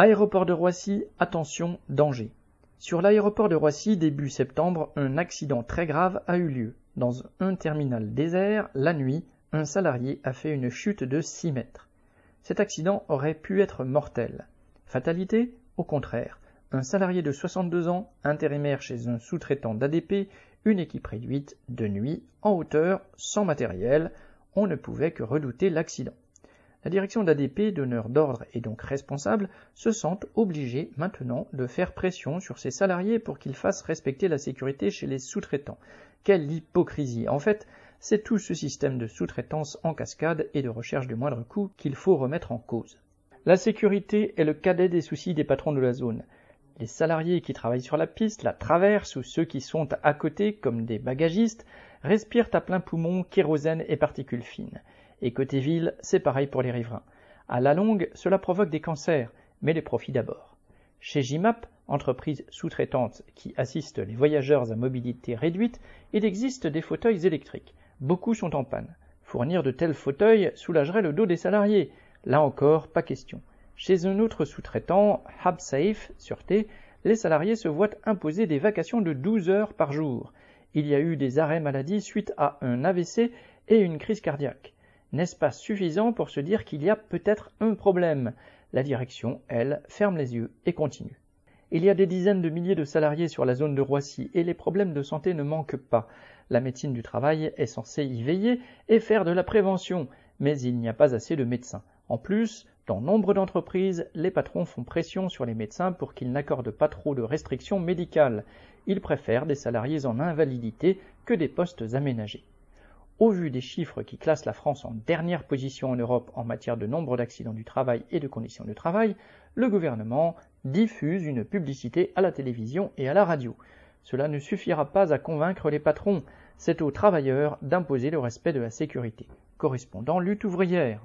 Aéroport de Roissy, attention, danger. Sur l'aéroport de Roissy, début septembre, un accident très grave a eu lieu. Dans un terminal désert, la nuit, un salarié a fait une chute de 6 mètres. Cet accident aurait pu être mortel. Fatalité Au contraire. Un salarié de 62 ans, intérimaire chez un sous-traitant d'ADP, une équipe réduite, de nuit, en hauteur, sans matériel, on ne pouvait que redouter l'accident. La direction d'ADP, donneur d'ordre et donc responsable, se sent obligée maintenant de faire pression sur ses salariés pour qu'ils fassent respecter la sécurité chez les sous-traitants. Quelle hypocrisie En fait, c'est tout ce système de sous-traitance en cascade et de recherche du moindre coût qu'il faut remettre en cause. La sécurité est le cadet des soucis des patrons de la zone. Les salariés qui travaillent sur la piste, la traversent ou ceux qui sont à côté comme des bagagistes respirent à plein poumon kérosène et particules fines. Et côté ville, c'est pareil pour les riverains. À la longue, cela provoque des cancers, mais les profits d'abord. Chez JMAP, entreprise sous-traitante qui assiste les voyageurs à mobilité réduite, il existe des fauteuils électriques. Beaucoup sont en panne. Fournir de tels fauteuils soulagerait le dos des salariés. Là encore, pas question. Chez un autre sous-traitant, HubSafe, sûreté, les salariés se voient imposer des vacations de 12 heures par jour. Il y a eu des arrêts maladie suite à un AVC et une crise cardiaque. N'est-ce pas suffisant pour se dire qu'il y a peut-être un problème? La direction, elle, ferme les yeux et continue. Il y a des dizaines de milliers de salariés sur la zone de Roissy et les problèmes de santé ne manquent pas. La médecine du travail est censée y veiller et faire de la prévention, mais il n'y a pas assez de médecins. En plus, dans nombre d'entreprises, les patrons font pression sur les médecins pour qu'ils n'accordent pas trop de restrictions médicales. Ils préfèrent des salariés en invalidité que des postes aménagés. Au vu des chiffres qui classent la France en dernière position en Europe en matière de nombre d'accidents du travail et de conditions de travail, le gouvernement diffuse une publicité à la télévision et à la radio. Cela ne suffira pas à convaincre les patrons, c'est aux travailleurs d'imposer le respect de la sécurité. Correspondant lutte ouvrière.